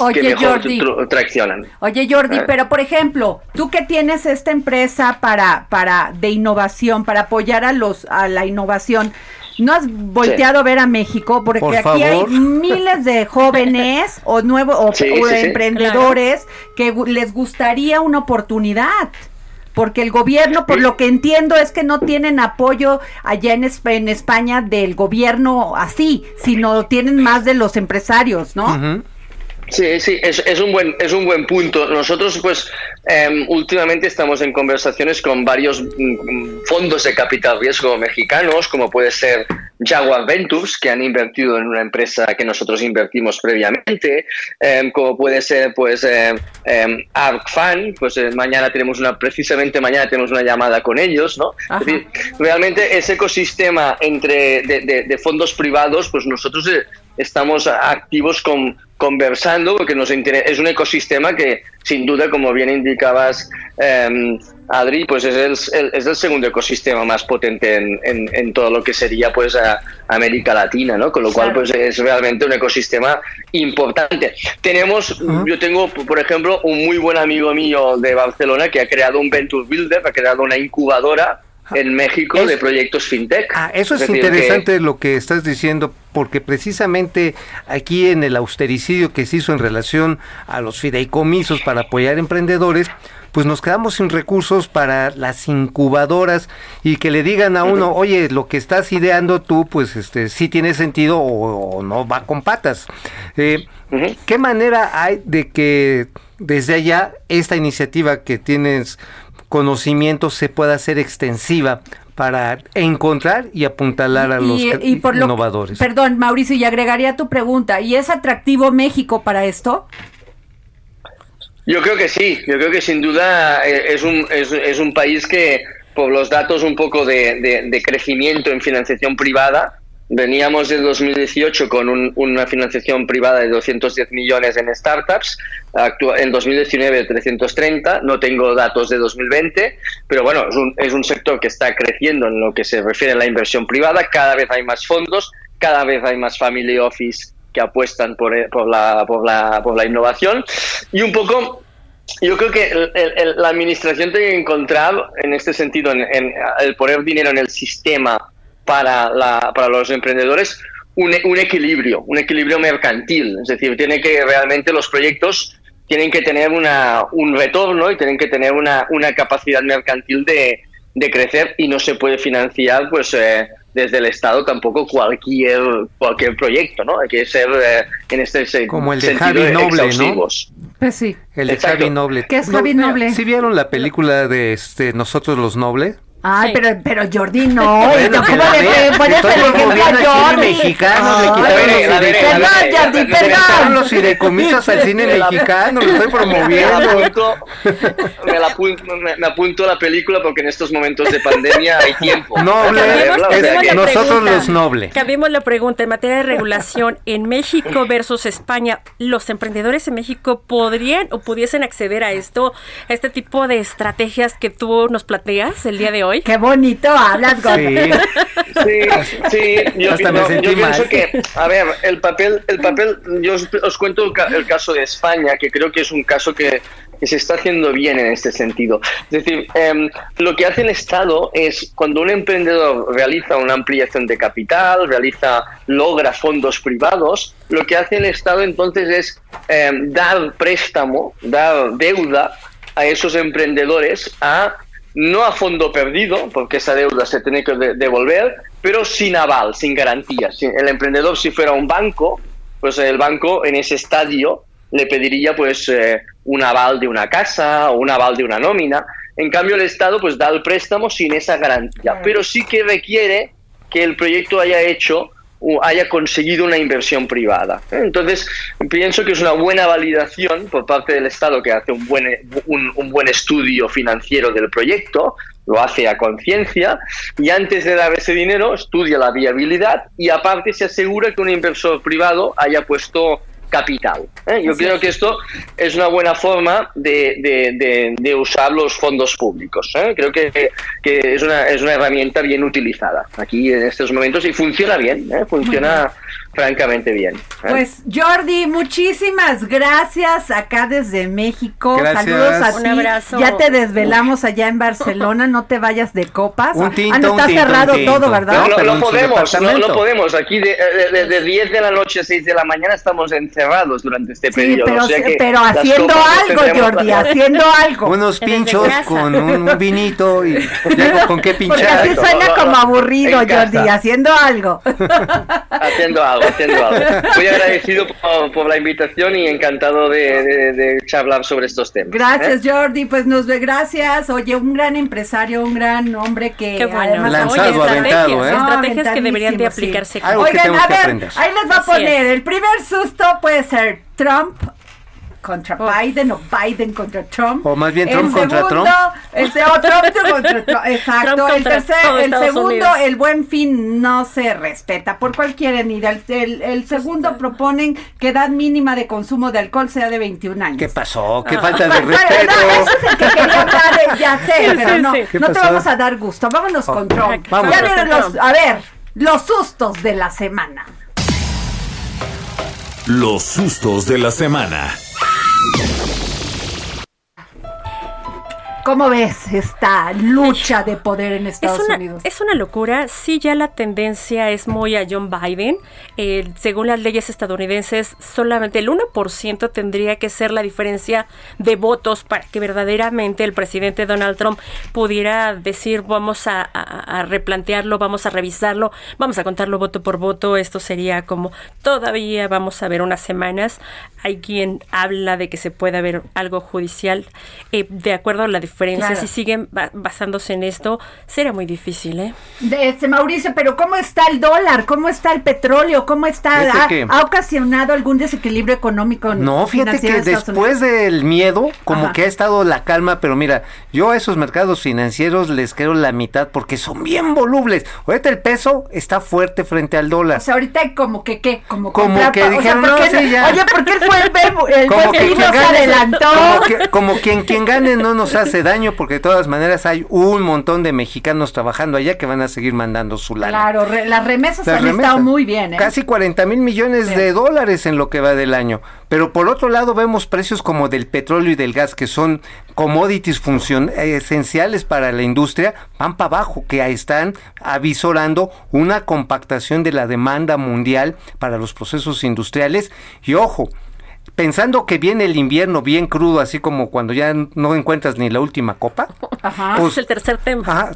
Oye, Jordi, traccionan. Oye, Jordi, pero por ejemplo, tú que tienes esta empresa para, para de innovación, para apoyar a los a la innovación, ¿no has volteado a ver a México? Porque Por aquí hay miles de jóvenes o nuevos o, Sí, o sí, sí. emprendedores que les gustaría una oportunidad. Porque el gobierno, por lo que entiendo, es que no tienen apoyo allá en, en España del gobierno así, sino tienen más de los empresarios, ¿no? Sí, sí, es, es un buen es un buen punto. Nosotros, pues, em, últimamente estamos en conversaciones con varios mm, fondos de capital riesgo mexicanos, como puede ser Jaguar Ventures, que han invertido en una empresa que nosotros invertimos previamente, em, como puede ser, pues, em, em, Arc Fund, pues eh, mañana tenemos una, precisamente mañana tenemos una llamada con ellos, ¿no? Es decir, realmente ese ecosistema entre de, de- de fondos privados, pues nosotros eh, estamos activos con, conversando porque nos interesa, es un ecosistema que sin duda, como bien indicabas, eh, Adri, pues es el, el- es el segundo ecosistema más potente en, en- en todo lo que sería pues a América Latina, ¿no? Con lo cual pues es realmente un ecosistema importante. Tenemos, yo tengo, por ejemplo, un muy buen amigo mío de Barcelona que ha creado un Venture Builder, ha creado una incubadora en México Es- de proyectos fintech. Ah, eso es, decir, que- interesante lo que estás diciendo, porque precisamente aquí en el austericidio que se hizo en relación a los fideicomisos para apoyar emprendedores, pues nos quedamos sin recursos para las incubadoras y que le digan a uno, oye, lo que estás ideando tú, pues este sí tiene sentido o, o no va con patas. Eh. ¿Qué manera hay de que desde allá esta iniciativa que tienes conocimiento se pueda hacer extensiva para encontrar y apuntalar a los ca- por lo- innovadores? Perdón, Mauricio, y agregaría tu pregunta. ¿Y es atractivo México para esto? Yo creo que sí, yo creo que sin duda eh, es un, es, es un país que, por los datos un poco de, de- de crecimiento en financiación privada, veníamos del 2018 con un- una financiación privada de 210 millones en startups, en 2019 330, no tengo datos de 2020, pero bueno, es un, es un sector que está creciendo en lo que se refiere a la inversión privada, cada vez hay más fondos, cada vez hay más family office que apuestan por, eh, por, la, por, la, innovación. Y un poco yo creo que la administración tiene que encontrar en este sentido en, en el poner dinero en el sistema para, la, para los emprendedores un, un equilibrio, un equilibrio mercantil. Es decir, tiene que realmente los proyectos tienen que tener una, un retorno y tienen que tener una, una capacidad mercantil de, de crecer y no se puede financiar pues eh, desde el Estado tampoco cualquier cualquier proyecto, ¿no? Hay que ser eh, en este se- Como el de sentido Javi Noble, ¿no? Pues sí. El de Exacto. Javi Noble. ¿Qué es Javi Noble? ¿Sí vieron la película de este Nosotros los Nobles? Ay, Sí. pero, pero Jordi no. Bueno, ¿Cómo le pones el ejemplo a Jordi? mexicano, le Ay, quitaron los Perdón. Jordi, perdón. los fideicomisos al cine mexicano, lo estoy promoviendo. me, la apunto, me- me apunto a la película porque en estos momentos de pandemia hay tiempo. Noble, o sea que- nosotros los noble. Cambiemos la pregunta en materia de regulación en México versus España. ¿Los emprendedores en México podrían o pudiesen acceder a esto, a este tipo de estrategias que tú nos planteas el día de hoy? Qué bonito hablas, Jordi. Sí. Sí, sí, yo, Hasta me yo- sentí yo pienso que, a ver, el papel, el papel, yo os, os cuento el, ca- el caso de España, que creo que es un caso que, que se está haciendo bien en este sentido. Es decir, em, lo que hace el Estado es cuando un emprendedor realiza una ampliación de capital, realiza, logra fondos privados, lo que hace el Estado entonces es em, dar préstamo, dar deuda a esos emprendedores a no a fondo perdido, porque esa deuda se tiene que de- devolver, pero sin aval, sin garantía. El emprendedor, si fuera un banco, pues el banco en ese estadio le pediría pues eh, un aval de una casa o un aval de una nómina. En cambio, el Estado pues da el préstamo sin esa garantía, pero sí que requiere que el proyecto haya hecho haya conseguido una inversión privada. ¿eh? Entonces, pienso que es una buena validación por parte del Estado que hace un buen, un, un buen estudio financiero del proyecto, lo hace a conciencia, y antes de dar ese dinero estudia la viabilidad y aparte se asegura que un inversor privado haya puesto capital. ¿eh? Yo creo que esto es una buena forma de, de- de- de usar los fondos públicos. ¿eh? Creo que, que es, una, es una herramienta bien utilizada aquí en estos momentos y funciona bien, ¿eh? funciona francamente bien. ¿eh? Pues Jordi, muchísimas gracias acá desde México. Gracias. Saludos a Un ti. abrazo. Ya te desvelamos allá en Barcelona, no te vayas de copas. Un tinto, ah, no un está tinto, un cerrado tinto. todo, ¿verdad? No, no, no podemos, no, no podemos. Aquí de, de- de 10 de la noche a 6 de la mañana estamos encerrados durante este Sí, periodo. pero, o sea que pero las haciendo algo, Jordi, haciendo algo. Unos pinchos con un, un vinito y luego con qué Porque así pinchar. suena No, no, como aburrido. Jordi. Haciendo algo, haciendo algo. Muy agradecido por, por la invitación y encantado de, de- de charlar sobre estos temas. Gracias, ¿eh? Jordi. Pues nos ve, gracias. Oye, un gran empresario, un gran hombre que Qué bueno. además Lanzado, Oye, aventado, estrategias, ¿eh? estrategias que deberían de sí. aplicarse. que Oigan, a ver, aprender. ahí les va a poner. es. El primer susto puede ser Trump contra Biden o Biden contra Trump. O más bien El Trump contra segundo, Trump. Este, o Trump contra Trump. Exacto. Trump el tercer, el Estados segundo, Unidos. el buen fin no se respeta por cualquier herida. El, el- el segundo proponen que edad mínima de consumo de alcohol sea de 21 años. ¿Qué pasó? ¿Qué falta de Bueno, respeto? no, eso es el que quería hablar, eh, ya sé, Sí, pero sí, no, sí. ¿Qué no te vamos a dar gusto. Vámonos con Trump. Vamos. Ya Vámonos vienen con los, Trump. a ver, los sustos de la semana. Los sustos de la semana. Thank you. ¿Cómo ves esta lucha de poder en Estados es una, Unidos? Es una locura. Sí, ya la tendencia es muy a John Biden. Eh, según las leyes estadounidenses, solamente el 1% tendría que ser la diferencia de votos para que verdaderamente el presidente Donald Trump pudiera decir vamos a, a- a replantearlo, vamos a revisarlo, vamos a contarlo voto por voto. Esto sería como todavía vamos a ver unas semanas. Hay quien habla de que se puede haber algo judicial. Eh, de acuerdo a la diferencia, Claro. si siguen ba- basándose en esto, será muy difícil, ¿eh? De este Mauricio, pero ¿cómo está el dólar? ¿Cómo está el petróleo? ¿Cómo está? ¿Ha, que- ha ocasionado algún desequilibrio económico? No, fíjate que después del miedo, como Ajá. que ha estado la calma, pero mira, yo a esos mercados financieros les quiero la mitad porque son bien volubles. Ahorita el peso está fuerte frente al dólar. O sea, ahorita hay como que qué, como, que pa- o sea, dijeron, ¿por no, sí, ya. Oye, ¿por qué fue el, verbo- el como buen que quien gane, adelantó? como, que- como quien quien gane no nos hace daño porque de todas maneras hay un montón de mexicanos trabajando allá que van a seguir mandando su lana. Claro, re- las remesas Las han remesas. estado muy bien, ¿eh? Casi 40 mil millones Sí. de dólares en lo que va del año. Pero por otro lado vemos precios como del petróleo y del gas, que son commodities funcion eh, esenciales para la industria, van para abajo, que están avisorando una compactación de la demanda mundial para los procesos industriales. Y ojo, pensando que viene el invierno bien crudo, así como cuando ya no encuentras ni la última copa, Ajá. pues- es el tercer tema. Ajá,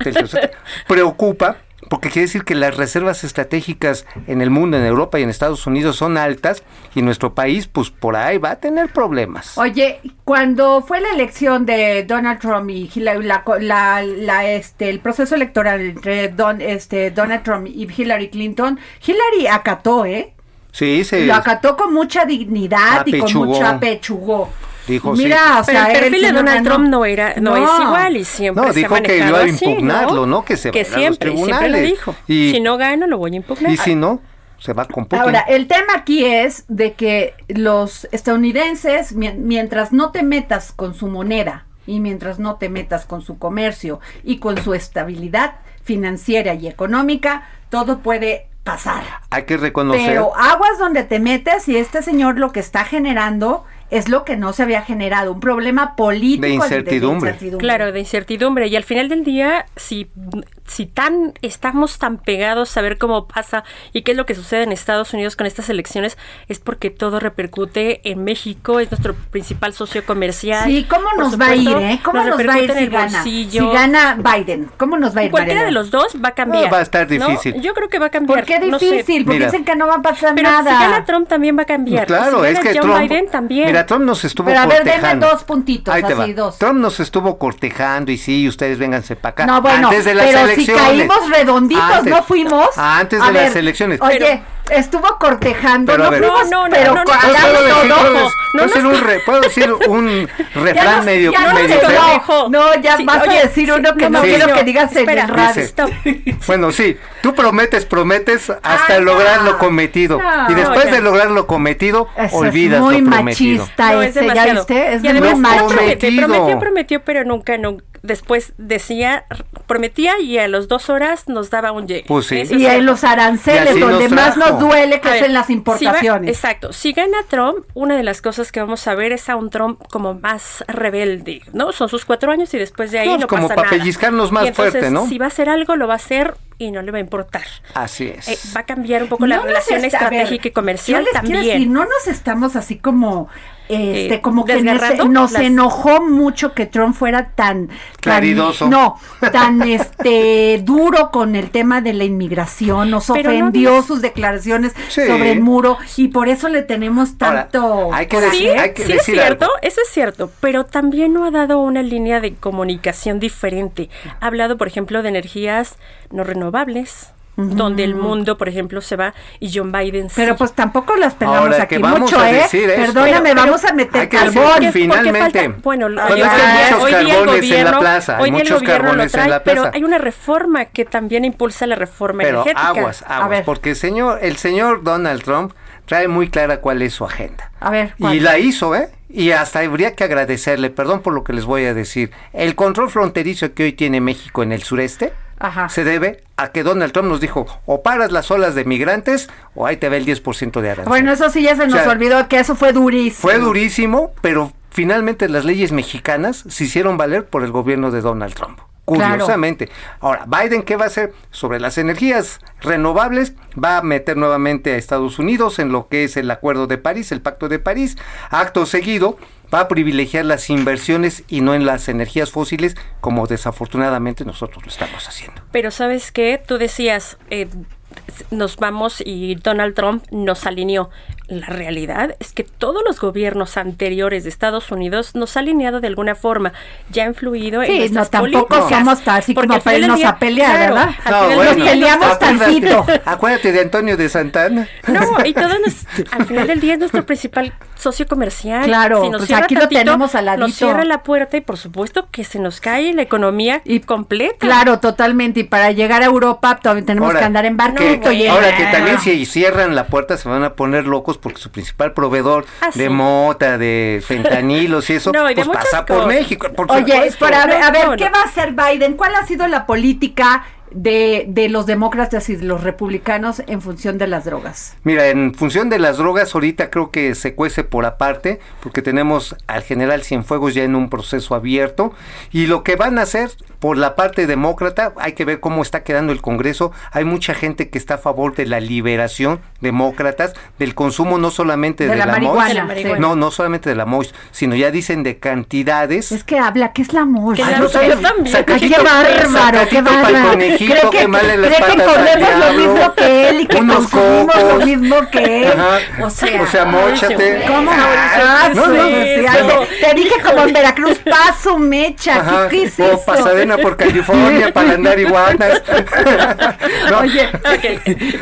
preocupa porque quiere decir que las reservas estratégicas en el mundo, en Europa y en Estados Unidos son altas y nuestro país pues por ahí va a tener problemas. Oye, cuando fue la elección de Donald Trump y Hillary, la, co- la- la, este, el proceso electoral entre Don, este, Donald Trump y Hillary Clinton, Hillary acató, ¿eh? Sí, se Lo acató con mucha dignidad y con mucha apechugó. dijo Mira, sí. o Pero el perfil de Donald ganó. Trump no era, no, es igual y siempre No, se dijo ha que iba a así, impugnarlo, ¿no? Que se que a los y siempre lo tribunales. dijo. Y- si no gano, lo voy a impugnar. Y si no, se va con Putin. Ahora, el tema aquí es de que los estadounidenses, mi- mientras no te metas con su moneda y mientras no te metas con su comercio y con su estabilidad financiera y económica, todo puede pasar. Hay que reconocer Pero aguas donde te metes y este señor lo que está generando es lo que no se había generado, un problema político De incertidumbre. Claro, de incertidumbre. Y al final del día, si, si tan estamos tan pegados a ver cómo pasa y qué es lo que sucede en Estados Unidos con estas elecciones, es porque todo repercute en México, es nuestro principal socio comercial. Sí, ¿cómo Por nos va a ir, eh? ¿Cómo nos, va a ir si gana? bolsillo. Si gana Biden, ¿cómo nos va a ir? Cualquiera Mariela? de los dos va a cambiar. No, va a estar ¿no? difícil. Yo creo que va a cambiar. ¿Por qué no sé. difícil? Porque Mira. dicen que no va a pasar Pero nada. si gana Trump también va a cambiar. Claro, si es que John Trump, Biden también. mira, Trump nos estuvo Pero a ver, cortejando. dos puntitos, Ahí te así, va. dos. Trump nos estuvo cortejando y sí, ustedes vénganse para acá. No, bueno, Antes de las pero si elecciones. caímos redonditos, Antes. no fuimos. Antes A de las ver, elecciones. Oye, estuvo cortejando, Pero a no ver. fuimos, No, no, no, pero no, no, co- ¿Puedo hagamos decir, todo. puedo no, decir- puedo no decir un re- puedo decir un refrán nos- medio, medio feo? No, ya Sí, vas oye, a decir sí, uno que no, no, quiero que digas en Espera, el radio. Dice. Bueno, sí, tú prometes, prometes hasta Ay, lograr no. lo cometido. No. y después No, de lograr lo cometido, Eso olvidas es muy lo prometido. machista No, es ese, ¿ya viste? Es muy no prometido. prometió, prometió, pero nunca, nunca. Después decía, prometía y a las dos horas nos daba un llegue. Pues sí. Y en los aranceles, donde nos más nos duele, que A es ver, en las si va- importaciones. exacto. Si gana Trump, una de las cosas que vamos a ver es a un Trump como más rebelde, ¿no? Son sus cuatro años y después de ahí No, no, como pasa para nada. pellizcarnos más Y entonces, fuerte, ¿no? Si va a hacer algo, lo va a hacer y no le va a importar. Así es. Eh, va a cambiar un poco la No nos relación está- a ver, estratégica y comercial yo les quiero también. decir, no nos estamos así como este Eh, como que nos, desgarrando nos las- enojó mucho que Trump fuera tan, tan- Claridoso. no tan este duro con el tema de la inmigración nos Pero no ofendió sus declaraciones Sí. sobre el muro y por eso le tenemos Ahora, tanto hay que. Sí, decir- hay que sí es decir cierto, algo. eso es cierto, pero también no ha dado una línea de comunicación diferente. Ha hablado, por ejemplo, de energías no renovables, donde el mundo, por ejemplo, se va y John Biden sí. pero pues tampoco las pelamos Ahora, aquí que vamos mucho, a ¿eh? decir esto. Perdóname, Pero- vamos a meter hay que decir carbón. finalmente, falta- bueno, hoy, hay muchos hoy carbones en la plaza, hay muchos carbones en la Pero plaza. hay una reforma que también impulsa la reforma Pero energética. aguas, A aguas, ver. porque el señor, el señor Donald Trump trae muy clara cuál es su agenda. A ver, Y ¿cuál? la hizo, ¿eh? Y hasta habría que agradecerle, perdón por lo que les voy a decir. El control fronterizo que hoy tiene México en el sureste Ajá. se debe a que Donald Trump nos dijo, o paras las olas de migrantes o ahí te ve el 10% de arancel. Bueno, eso sí ya se nos O sea, olvidó que eso fue durísimo. Fue durísimo, pero finalmente las leyes mexicanas se hicieron valer por el gobierno de Donald Trump. Claro. Curiosamente. Ahora, Biden, ¿qué va a hacer sobre las energías renovables? Va a meter nuevamente a Estados Unidos en lo que es el Acuerdo de París, el Pacto de París. Acto seguido, va a privilegiar las inversiones y no en las energías fósiles, como desafortunadamente nosotros lo estamos haciendo. Pero sabes qué, tú decías, eh, nos vamos y Donald Trump nos alineó. La realidad es que todos los gobiernos anteriores de Estados Unidos nos ha alineado de alguna forma, ya ha influido en Sí, nuestras no, tampoco somos así Porque como para irnos a pelear, claro, ¿verdad? No, bueno, día peleamos tantito. Acuérdate de Antonio de Santana. No, y todo nos- al final del día es nuestro principal socio comercial. Claro, Si nos pues cierra aquí lo tenemos al ladito. Nos cierra la puerta y por supuesto que se nos cae la economía Y- completa. Claro, totalmente. Y para llegar a Europa todavía tenemos Ahora, que andar en que- barquito. Ahora que también si cierran la puerta se van a poner locos porque su principal proveedor Ah, de sí. mota, de fentanilos y eso, No, y pues pasa por. México. por Oye, supuesto. pero a ver, a ver, No, no. ¿qué va a hacer Biden? ¿Cuál ha sido la política de, de los demócratas y de los republicanos en función de las drogas? Mira, en función de las drogas, ahorita creo que se cuece por aparte, porque tenemos al general Cienfuegos ya en un proceso abierto, y lo que van a hacer por la parte demócrata, hay que ver cómo está quedando el Congreso, hay mucha gente que está a favor de la liberación, demócratas, del consumo no solamente De de, la la, marihuana, mosh, De la marihuana. no, no solamente de la mosh, sino ya dicen de cantidades. Es que habla, ¿qué es la? Que Ay, la- no. Ay, qué bárbaro, qué bárbaro. Cree que, que mal en las cree que patas al comemos lo mismo que él y que Unos consumimos lo mismo que él. Ajá. O sea, O sea, móchate. ¿Cómo? Ah, Ah, no, sí, no, sí, no. ay, te- Te dije como en Veracruz, paso, mecha. Ajá, ¿Qué, qué es o eso? Pasadena por California para andar iguanas. No, Oye,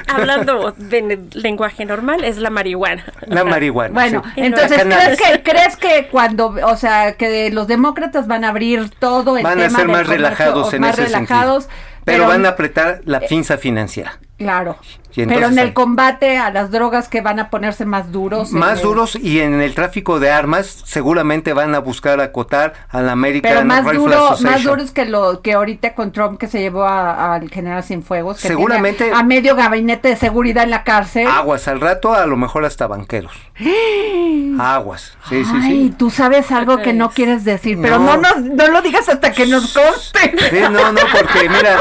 hablando de lenguaje normal, es la marihuana. la marihuana. Bueno, sí. entonces, ¿crees que, ¿crees que cuando, o sea, que los demócratas van a abrir todo el Van a tema ser del más comercio, relajados en más ese relajados, sentido. Pero, van a apretar la pinza financiera. Claro. Y Pero en el combate a las drogas que van a ponerse más duros. Más el- duros y en el tráfico de armas seguramente van a buscar acotar a la American Pero más Rifle duro, más Association. duros que lo que ahorita con Trump que se llevó al general Cienfuegos. que Seguramente- tiene a medio gabinete de seguridad en la cárcel. Aguas, al rato a lo mejor hasta banqueros. Aguas, sí, sí, Ay, sí. tú sabes algo que no quieres decir, pero no, No. nos- no lo digas hasta que nos conste. Sí, no, no, porque mira,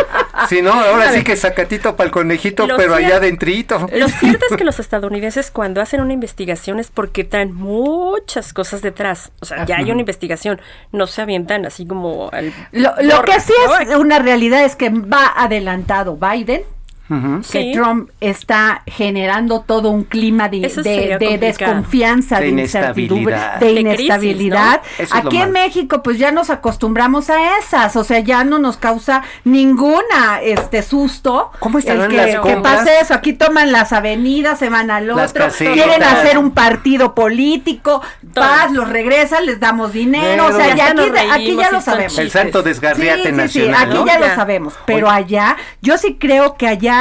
si no, ahora sí que sacatito para el conejito, Lo pero allá adentrito. Lo cierto es que los estadounidenses cuando hacen una investigación es porque traen muchas cosas detrás. O sea, ya hay una investigación, no se avientan así como al Lo, lo que sí es una realidad es que va adelantado Biden que Trump está generando todo un clima de, desconfianza, De de, incertidumbre, inestabilidad. de De crisis, inestabilidad. Aquí en. México, pues ya nos acostumbramos a esas, o sea, ya no nos causa ninguna este susto. ¿Cómo estarán que, las que pase eso, aquí toman las avenidas, se van al otro, quieren hacer un partido político, paz, los regresan, les damos dinero, o sea, ya aquí, aquí ya lo sabemos. El santo desgarriate Sí, sí, sí, nacional, aquí ¿no? ya lo sabemos, pero allá yo sí creo que allá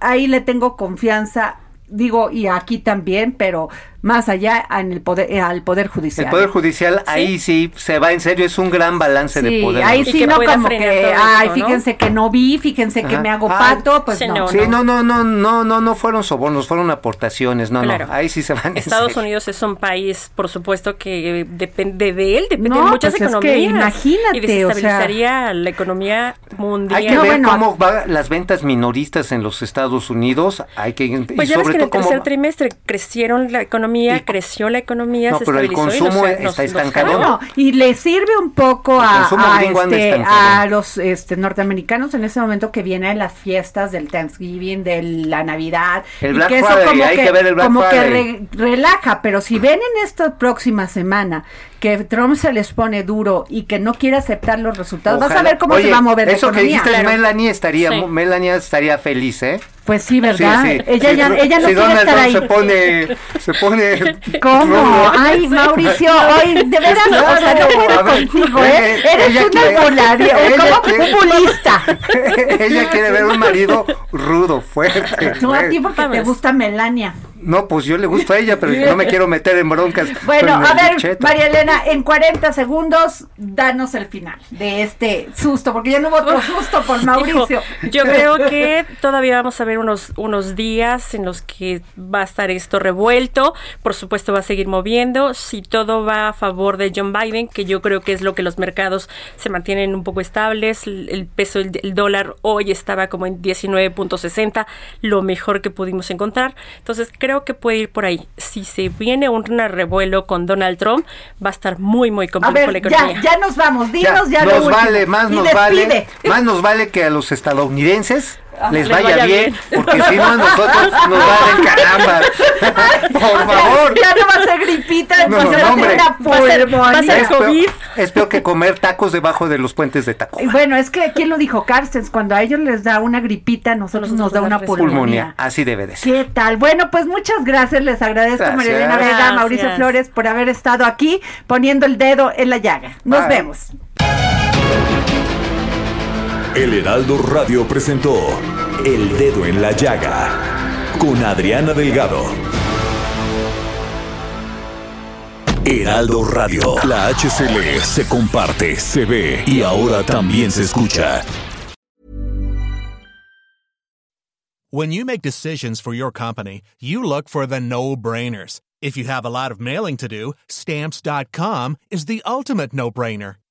ahí le tengo confianza, digo, y aquí también, pero más allá en el poder, eh, al poder judicial. El Poder Judicial, ahí sí se va en serio, es un gran balance de poder. ahí sí no como que, ay, esto, ¿no? fíjense que no vi, fíjense que me hago pato, pues sí, no. no, Sí, no, no, no, no, no, no fueron sobornos, fueron aportaciones, no, Claro. no, ahí sí se van en Estados serio. Unidos es un país, por supuesto, que depende de él, depende No, de muchas pues es que economías. imagínate, y o sea- desestabilizaría la economía mundial. Hay que No, ver bueno. cómo van las ventas minoristas en los Estados Unidos, hay que Pues y ya ves que en el tercer trimestre crecieron la economía, Y- creció la economía, No, se pero el estabilizó y consumo nos- nos- está nos estancado. y le sirve un poco a, consumo este, a los este, norteamericanos en ese momento que vienen las fiestas del Thanksgiving, de la Navidad. El y Black que eso Friday, como hay que, que ver el Black como que re- relaja, pero si ven en esta próxima semana que Trump se les pone duro y que no quiere aceptar los resultados, vas a Ojalá. ver cómo Oye, se va a mover la Eso que dijiste, Claro. Melanie estaría, Sí. Melania estaría feliz, ¿eh? Pues sí, ¿verdad? Sí, sí. Ella, ya, ella no si quiere Donald estar Trump ahí. se pone, se pone ¿Cómo? Ay, Mauricio, hoy de veras, o sea, no puedo A ver, contigo, ella- ¿eh? Eres ella un albulario, ella como quiere- un bulista. Ella quiere ver un marido rudo, fuerte. No a ti porque te gusta Melania. No, pues yo le gusto a ella, pero no me quiero meter en broncas. Bueno, a ver. María Elena, en 40 segundos, danos el final de este susto, porque ya no hubo otro susto por Mauricio. Hijo, yo creo que todavía vamos a ver unos, unos días en los que va a estar esto revuelto. Por supuesto, va a seguir moviendo. Si todo va a favor de John Biden, que yo creo que es lo que los mercados se mantienen un poco estables, el, el peso, el, el dólar hoy estaba como en 19.60, lo mejor que pudimos encontrar. Entonces, creo que puede ir por ahí. Si se viene un revuelo con Donald Trump, va a estar muy, muy A complejo la economía. ya, ya nos vamos, dinos ya, lo nos último. vale, más Y nos despide. vale, más nos vale que a los estadounidenses les Les vaya, vaya bien, bien. porque si no a nosotros nos va a dar caramba. Por favor. Ya no va a ser gripita, No, va a no, ser no, hombre. una Va a ser- va a ser Es peor, COVID. es peor que comer tacos debajo de los puentes de taco. Bueno, es que, ¿quién lo dijo? Carstens, cuando a ellos les da una gripita, a nosotros, nos da nos da una pulmonía. pulmonía. Pulmonía, así debe de ser. ¿Qué tal? Bueno, pues muchas gracias, les agradezco Gracias. María Elena Vega, Gracias. Mauricio Flores por haber estado aquí poniendo el dedo en la llaga. Nos Bye. vemos. El Heraldo Radio presentó El Dedo en la Llaga con Adriana Delgado. Heraldo Radio, la HCL se comparte, se ve y ahora también se escucha. When you make decisions for your company, you look for the no-brainers. If you have a lot of mailing to do, stamps.com is the ultimate no-brainer.